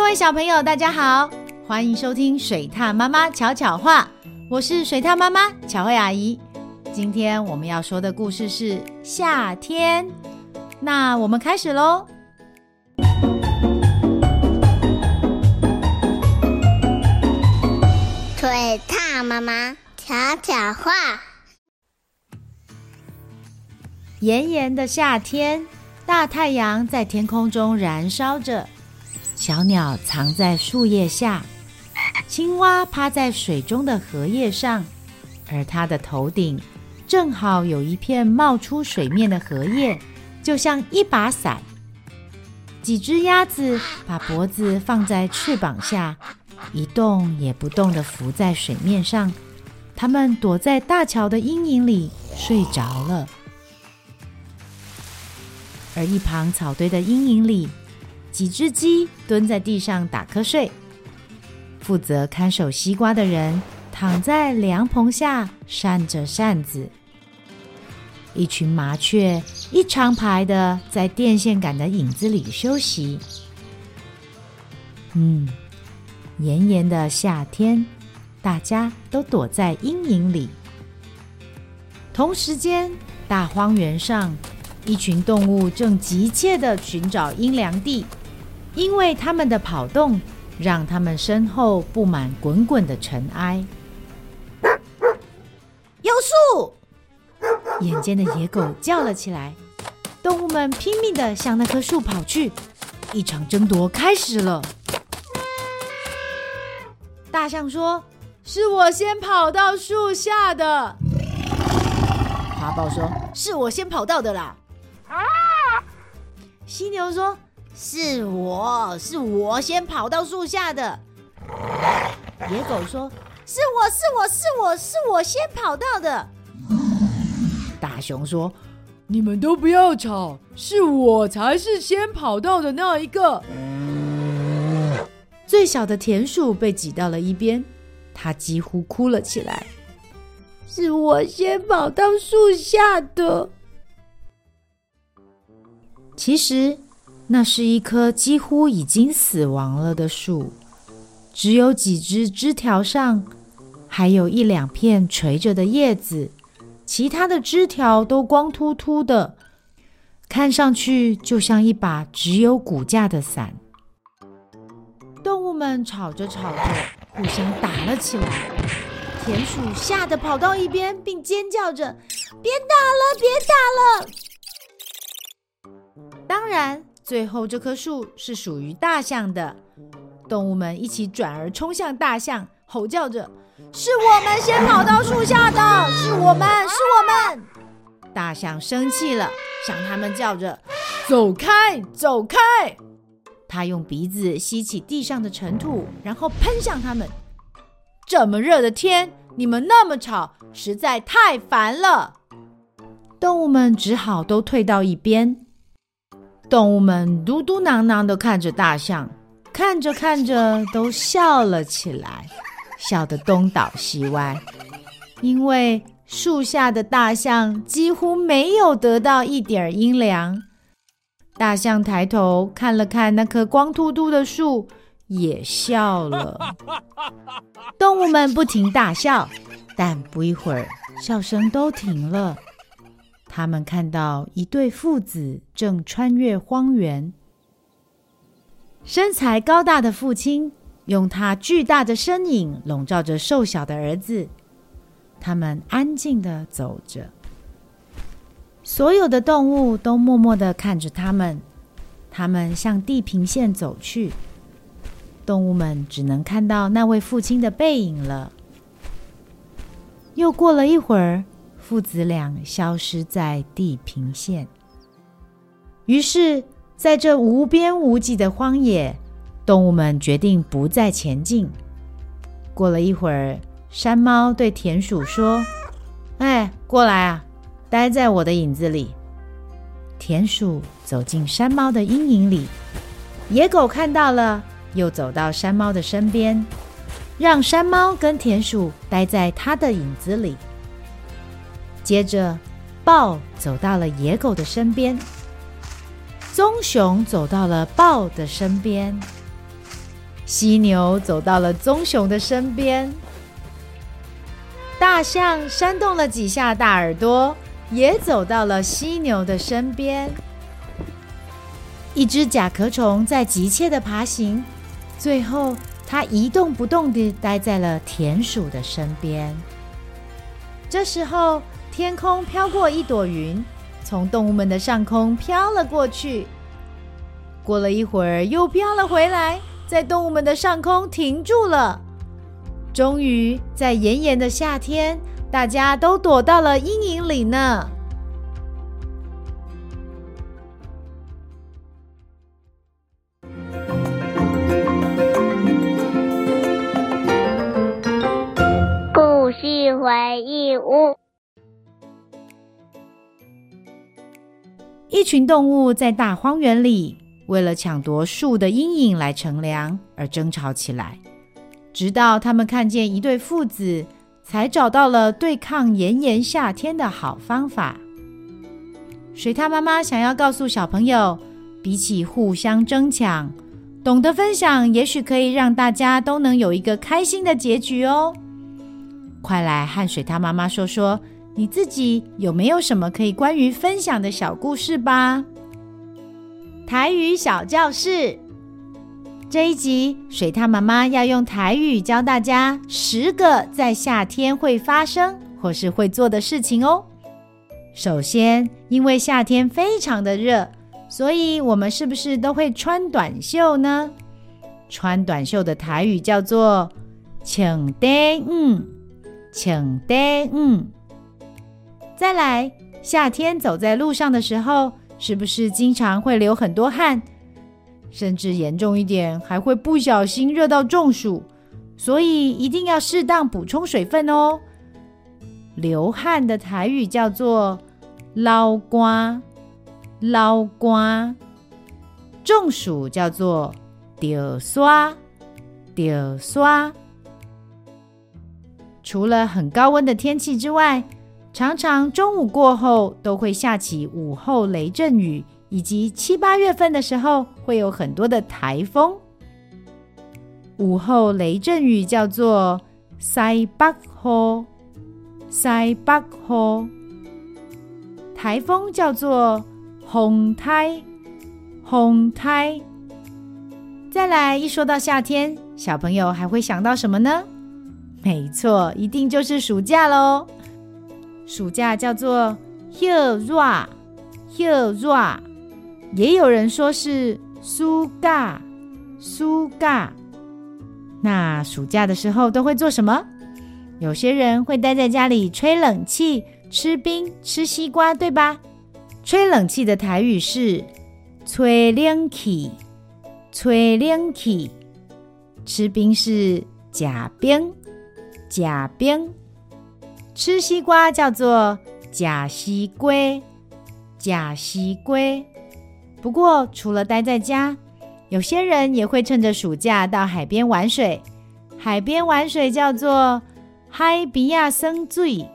各位小朋友，大家好，欢迎收听水獭妈妈巧巧话，我是水獭妈妈巧慧阿姨。今天我们要说的故事是夏天，那我们开始喽。水獭妈妈巧巧话，炎炎的夏天，大太阳在天空中燃烧着。小鸟藏在树叶下，青蛙趴在水中的荷叶上，而它的头顶正好有一片冒出水面的荷叶，就像一把伞。几只鸭子把脖子放在翅膀下，一动也不动地浮在水面上。它们躲在大桥的阴影里睡着了，而一旁草堆的阴影里。几只鸡蹲在地上打瞌睡，负责看守西瓜的人躺在凉棚下扇着扇子。一群麻雀一长排的在电线杆的影子里休息。嗯，炎炎的夏天，大家都躲在阴影里。同时间，大荒原上，一群动物正急切地寻找阴凉地。因为他们的跑动，让他们身后布满滚滚的尘埃。有树！眼尖的野狗叫了起来。动物们拼命的向那棵树跑去，一场争夺开始了。大象说：“是我先跑到树下的。”花豹说：“是我先跑到的啦。”犀牛说。是我是我先跑到树下的。野狗说：“是我是我是我是我先跑到的。”大熊说：“你们都不要吵，是我才是先跑到的那一个。”最小的田鼠被挤到了一边，它几乎哭了起来：“是我先跑到树下的。”其实。那是一棵几乎已经死亡了的树，只有几只枝条上还有一两片垂着的叶子，其他的枝条都光秃秃的，看上去就像一把只有骨架的伞。动物们吵着吵着，互相打了起来。田鼠吓得跑到一边，并尖叫着：“别打了，别打了！”当然。最后，这棵树是属于大象的。动物们一起转而冲向大象，吼叫着：“是我们先跑到树下的，是我们，是我们！”大象生气了，向他们叫着：“走开，走开！”他用鼻子吸起地上的尘土，然后喷向他们。这么热的天，你们那么吵，实在太烦了。动物们只好都退到一边。动物们嘟嘟囔囔的看着大象，看着看着都笑了起来，笑得东倒西歪，因为树下的大象几乎没有得到一点阴凉。大象抬头看了看那棵光秃秃的树，也笑了。动物们不停大笑，但不一会儿，笑声都停了。他们看到一对父子正穿越荒原，身材高大的父亲用他巨大的身影笼罩着瘦小的儿子。他们安静地走着，所有的动物都默默地看着他们。他们向地平线走去，动物们只能看到那位父亲的背影了。又过了一会儿。父子俩消失在地平线。于是，在这无边无际的荒野，动物们决定不再前进。过了一会儿，山猫对田鼠说：“哎，过来啊，待在我的影子里。”田鼠走进山猫的阴影里。野狗看到了，又走到山猫的身边，让山猫跟田鼠待在它的影子里。接着，豹走到了野狗的身边，棕熊走到了豹的身边，犀牛走到了棕熊的身边，大象扇动了几下大耳朵，也走到了犀牛的身边。一只甲壳虫在急切的爬行，最后它一动不动地待在了田鼠的身边。这时候，天空飘过一朵云，从动物们的上空飘了过去。过了一会儿，又飘了回来，在动物们的上空停住了。终于，在炎炎的夏天，大家都躲到了阴影里呢。故事回忆屋。一群动物在大荒原里，为了抢夺树的阴影来乘凉而争吵起来。直到他们看见一对父子，才找到了对抗炎炎夏天的好方法。水獭妈妈想要告诉小朋友，比起互相争抢，懂得分享，也许可以让大家都能有一个开心的结局哦。快来和水獭妈妈说说，你自己有没有什么可以关于分享的小故事吧？台语小教室这一集，水獭妈妈要用台语教大家十个在夏天会发生或是会做的事情哦。首先，因为夏天非常的热，所以我们是不是都会穿短袖呢？穿短袖的台语叫做“穿短嗯”。请得嗯，再来，夏天走在路上的时候，是不是经常会流很多汗，甚至严重一点，还会不小心热到中暑？所以一定要适当补充水分哦。流汗的台语叫做“捞瓜”，捞瓜；中暑叫做“着刷”，着刷。除了很高温的天气之外，常常中午过后都会下起午后雷阵雨，以及七八月份的时候会有很多的台风。午后雷阵雨叫做塞北风，塞北风。台风叫做风台，风台。再来，一说到夏天，小朋友还会想到什么呢？没错，一定就是暑假喽。暑假叫做“休热”，休热。也有人说是“暑假”，暑假。那暑假的时候都会做什么？有些人会待在家里吹冷气、吃冰、吃西瓜，对吧？吹冷气的台语是“吹冷气”，吹冷气。吃冰是“假冰”。假冰，吃西瓜叫做假西瓜，假西瓜。不过，除了待在家，有些人也会趁着暑假到海边玩水。海边玩水叫做嗨比亚森醉，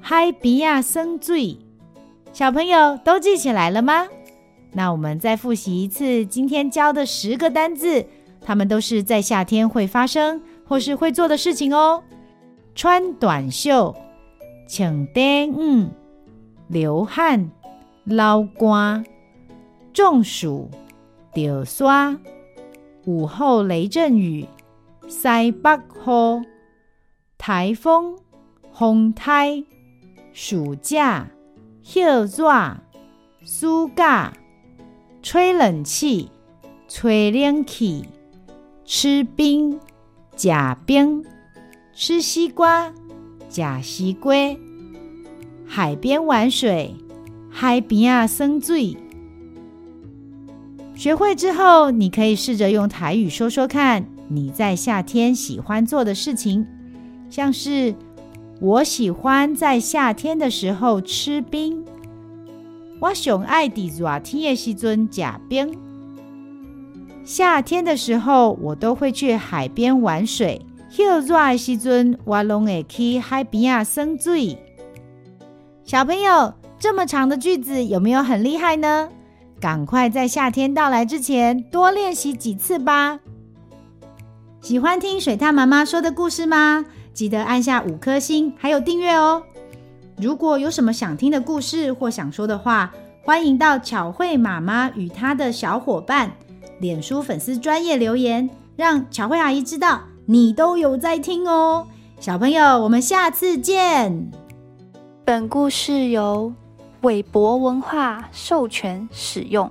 嗨比亚森醉。小朋友都记起来了吗？那我们再复习一次今天教的十个单字，它们都是在夏天会发生或是会做的事情哦。穿短袖，穿短裤，流汗，流汗，中暑，着刷，午后雷阵雨，西北风，台风，风台，暑假，休热，暑假，吹冷气，吹冷气，吃冰，吃冰。吃西瓜，吃西瓜；海边玩水，海边啊耍水。学会之后，你可以试着用台语说说看，你在夏天喜欢做的事情，像是我喜欢在夏天的时候吃冰。我上爱在热天的时阵吃冰。夏天的时候，我都会去海边玩水。热的时阵，我拢会去海边啊耍水。小朋友，这么长的句子有没有很厉害呢？赶快在夏天到来之前多练习几次吧。喜欢听水獭妈妈说的故事吗？记得按下五颗星，还有订阅哦。如果有什么想听的故事或想说的话，欢迎到巧慧妈妈与她的小伙伴脸书粉丝专业留言，让巧慧阿姨知道你都有在听哦。小朋友，我们下次见。本故事由韦博文化授权使用。